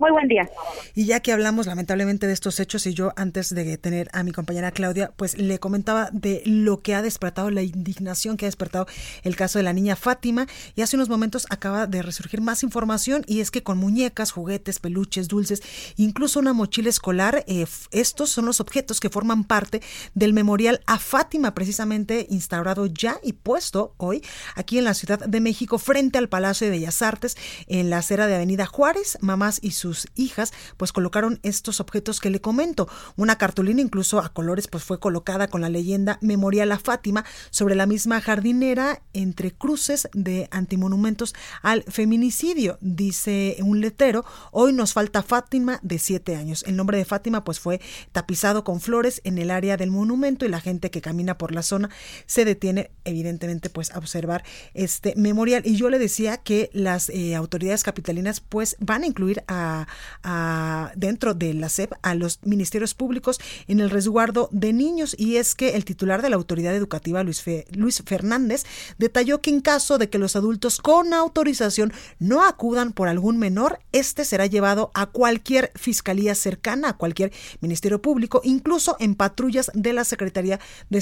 Muy buen día. Y ya que hablamos lamentablemente de estos hechos y yo antes de tener a mi compañera Claudia, pues le comentaba de lo que ha despertado, la indignación que ha despertado el caso de la niña Fátima y hace unos momentos acaba de resurgir más información y es que con muñecas, juguetes, peluches, dulces, incluso una mochila escolar, eh, estos son los objetos que forman parte del memorial a Fátima precisamente instaurado ya y puesto hoy aquí en la Ciudad de México frente al Palacio de Bellas Artes en la acera de Avenida Juárez, mamás y sus hijas, pues colocaron estos objetos que le comento. Una cartulina incluso a colores pues fue colocada con la leyenda Memorial a Fátima sobre la misma jardinera entre cruces de antimonumentos al feminicidio. Dice un letero, hoy nos falta Fátima de siete años. El nombre de Fátima pues fue tapizado con flores en el área del monumento y la gente que camina por la zona se detiene evidentemente pues a observar este memorial. Y yo le decía que las eh, autoridades capitalinas pues van a incluir a a, dentro de la SEP a los ministerios públicos en el resguardo de niños y es que el titular de la autoridad educativa Luis, Luis Fernández detalló que en caso de que los adultos con autorización no acudan por algún menor, este será llevado a cualquier fiscalía cercana, a cualquier ministerio público, incluso en patrullas de la Secretaría de,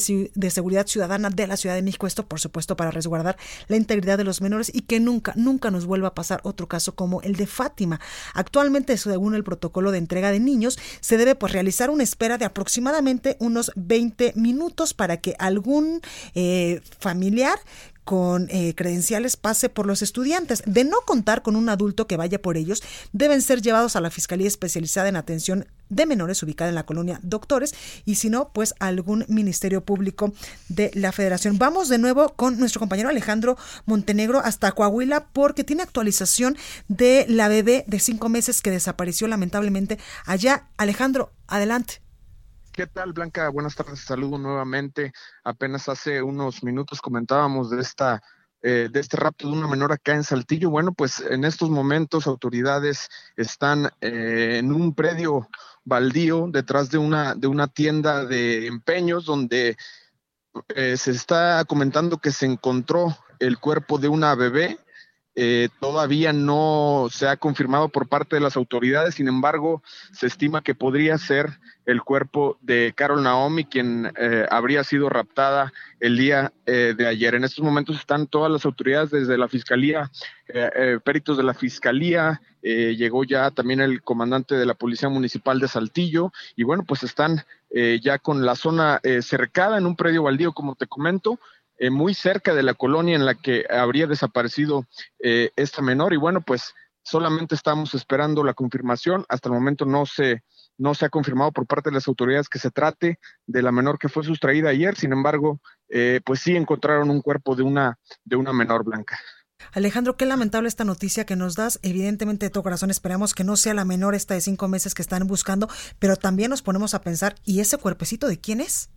Seguridad Ciudadana de la Ciudad de México. Esto, por supuesto, para resguardar la integridad de los menores y que nunca, nunca nos vuelva a pasar otro caso como el de Fátima. Actualmente según el protocolo de entrega de niños, se debe pues realizar una espera de aproximadamente unos 20 minutos para que algún eh, familiar con eh, credenciales pase por los estudiantes. De no contar con un adulto que vaya por ellos, deben ser llevados a la Fiscalía Especializada en Atención de Menores ubicada en la colonia Doctores y si no, pues algún ministerio público de la Federación. Vamos de nuevo con nuestro compañero Alejandro Montenegro hasta Coahuila porque tiene actualización de la bebé de cinco meses que desapareció lamentablemente allá. Alejandro, adelante. ¿Qué tal, Blanca? Buenas tardes, saludo nuevamente. Apenas hace unos minutos comentábamos de esta eh, de este rapto de una menor acá en Saltillo. Bueno, pues en estos momentos autoridades están eh, en un predio baldío detrás de una, de una tienda de empeños donde eh, se está comentando que se encontró el cuerpo de una bebé eh, todavía no se ha confirmado por parte de las autoridades, sin embargo, se estima que podría ser el cuerpo de Carol Naomi, quien eh, habría sido raptada el día eh, de ayer. En estos momentos están todas las autoridades desde la Fiscalía, peritos de la Fiscalía, llegó ya también el comandante de la Policía Municipal de Saltillo, y bueno, pues están ya con la zona cercada en un predio baldío, como te comento, eh, muy cerca de la colonia en la que habría desaparecido eh, esta menor. Y bueno, pues solamente estamos esperando la confirmación. Hasta el momento no se, no se ha confirmado por parte de las autoridades que se trate de la menor que fue sustraída ayer. Sin embargo, eh, pues sí encontraron un cuerpo de una, de una menor blanca. Alejandro, qué lamentable esta noticia que nos das. Evidentemente, de todo corazón esperamos que no sea la menor esta de cinco meses que están buscando, pero también nos ponemos a pensar, ¿y ese cuerpecito de quién es?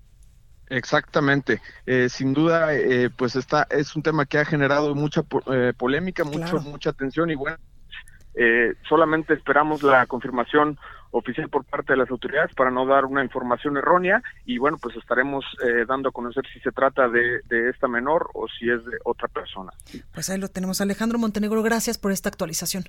Exactamente, eh, sin duda, eh, pues está es un tema que ha generado mucha eh, polémica, mucho, mucha atención y bueno, solamente esperamos la confirmación oficial por parte de las autoridades para no dar una información errónea y bueno, pues estaremos dando a conocer si se trata de, de, esta menor o si es de otra persona. Pues ahí lo tenemos, Alejandro Montenegro, gracias por esta actualización.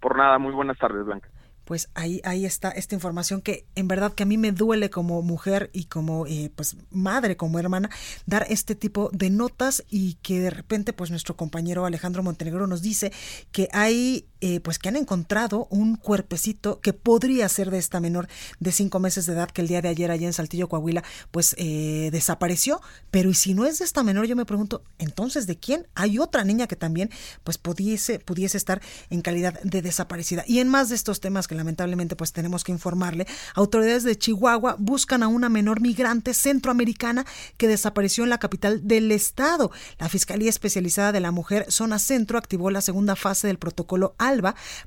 Por nada, muy buenas tardes, Blanca pues ahí, ahí está esta información que en verdad que a mí me duele como mujer y como eh, pues madre, como hermana, dar este tipo de notas y que de repente pues nuestro compañero Alejandro Montenegro nos dice que hay eh, pues que han encontrado un cuerpecito que podría ser de esta menor de cinco meses de edad que el día de ayer allá en Saltillo, Coahuila, pues eh, desapareció. Pero y si no es de esta menor, yo me pregunto, entonces ¿de quién? Hay otra niña que también pues pudiese, pudiese estar en calidad de desaparecida. Y en más de estos temas que lamentablemente pues tenemos que informarle, autoridades de Chihuahua buscan a una menor migrante centroamericana que desapareció en la capital del estado. La Fiscalía Especializada de la Mujer Zona Centro activó la segunda fase del protocolo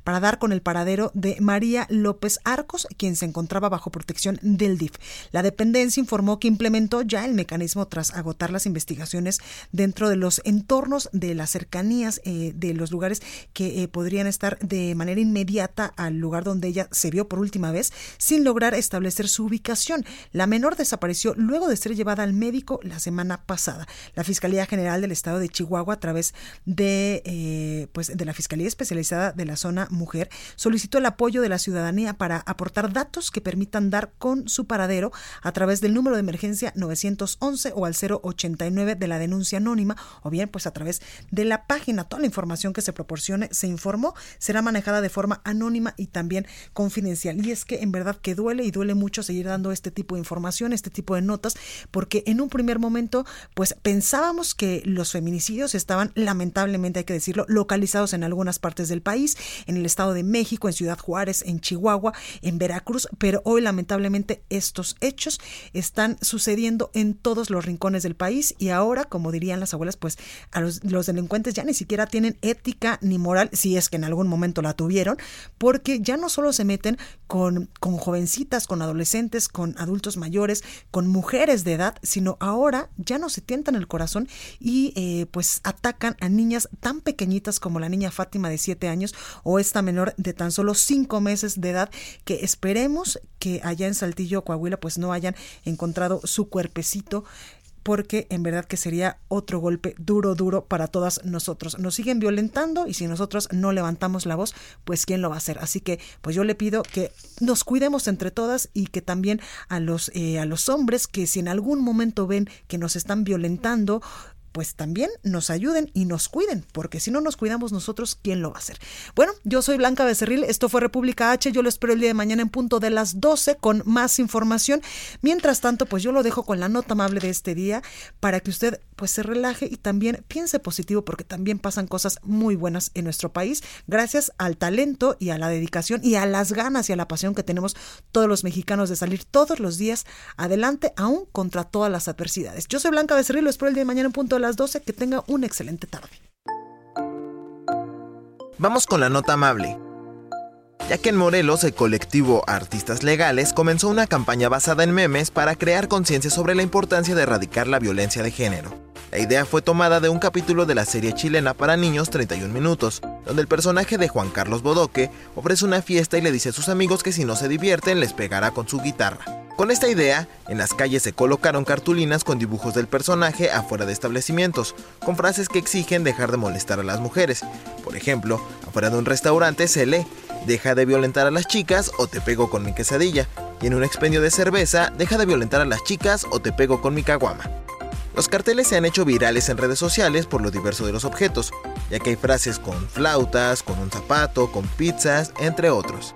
Para dar con el paradero de María López Arcos, quien se encontraba bajo protección del DIF. La dependencia informó que implementó ya el mecanismo tras agotar las investigaciones dentro de los entornos de las cercanías eh, de los lugares que eh, podrían estar de manera inmediata al lugar donde ella se vio por última vez sin lograr establecer su ubicación. La menor desapareció luego de ser llevada al médico la semana pasada. La Fiscalía General del Estado de Chihuahua, a través de, eh, pues, de la Fiscalía Especializada de la Zona Mujer, solicitó el apoyo de la ciudadanía para aportar datos que permitan dar con su paradero a través del número de emergencia 911 o al 089 de la denuncia anónima o bien pues a través de la página. Toda la información que se proporcione, se informó, será manejada de forma anónima y también confidencial. Y es que en verdad que duele y duele mucho seguir dando este tipo de información, este tipo de notas, porque en un primer momento pues pensábamos que los feminicidios estaban lamentablemente, hay que decirlo, localizados en algunas partes del país, en el Estado de México, en Ciudad Juárez, en Chihuahua, en Veracruz, pero hoy lamentablemente estos hechos están sucediendo en todos los rincones del país y ahora, como dirían las abuelas, pues a los, delincuentes ya ni siquiera tienen ética ni moral, si es que en algún momento la tuvieron, porque ya no solo se meten con, con jovencitas, con adolescentes, con adultos mayores, con mujeres de edad, sino ahora ya no se tientan el corazón y eh, pues atacan a niñas tan pequeñitas como la niña Fátima de 7 años o esta menor de tan solo 5 meses de edad que esperemos que allá en Saltillo, Coahuila, pues no hayan encontrado su cuerpecito porque en verdad que sería otro golpe duro, duro para todas nosotros. Nos siguen violentando y si nosotros no levantamos la voz, pues quién lo va a hacer. Así que pues yo le pido que nos cuidemos entre todas y que también a los, eh, a los hombres que si en algún momento ven que nos están violentando, pues también nos ayuden y nos cuiden, porque si no nos cuidamos nosotros, ¿quién lo va a hacer? Bueno, yo soy Blanca Becerril, esto fue República H, yo lo espero el día de mañana en punto de las 12 con más información. Mientras tanto, pues yo lo dejo con la nota amable de este día para que usted pues se relaje y también piense positivo porque también pasan cosas muy buenas en nuestro país gracias al talento y a la dedicación y a las ganas y a la pasión que tenemos todos los mexicanos de salir todos los días adelante aún contra todas las adversidades. Yo soy Blanca Becerril, lo espero el día de mañana en punto de las 12. Que tenga una excelente tarde. Vamos con la nota amable. Ya que en Morelos el colectivo Artistas Legales comenzó una campaña basada en memes para crear conciencia sobre la importancia de erradicar la violencia de género. La idea fue tomada de un capítulo de la serie chilena para niños 31 minutos, donde el personaje de Juan Carlos Bodoque ofrece una fiesta y le dice a sus amigos que si no se divierten les pegará con su guitarra. Con esta idea, en las calles se colocaron cartulinas con dibujos del personaje afuera de establecimientos, con frases que exigen dejar de molestar a las mujeres. Por ejemplo, afuera de un restaurante se lee, deja de violentar a las chicas o te pego con mi quesadilla, y en un expendio de cerveza, deja de violentar a las chicas o te pego con mi caguama. Los carteles se han hecho virales en redes sociales por lo diverso de los objetos, ya que hay frases con flautas, con un zapato, con pizzas, entre otros.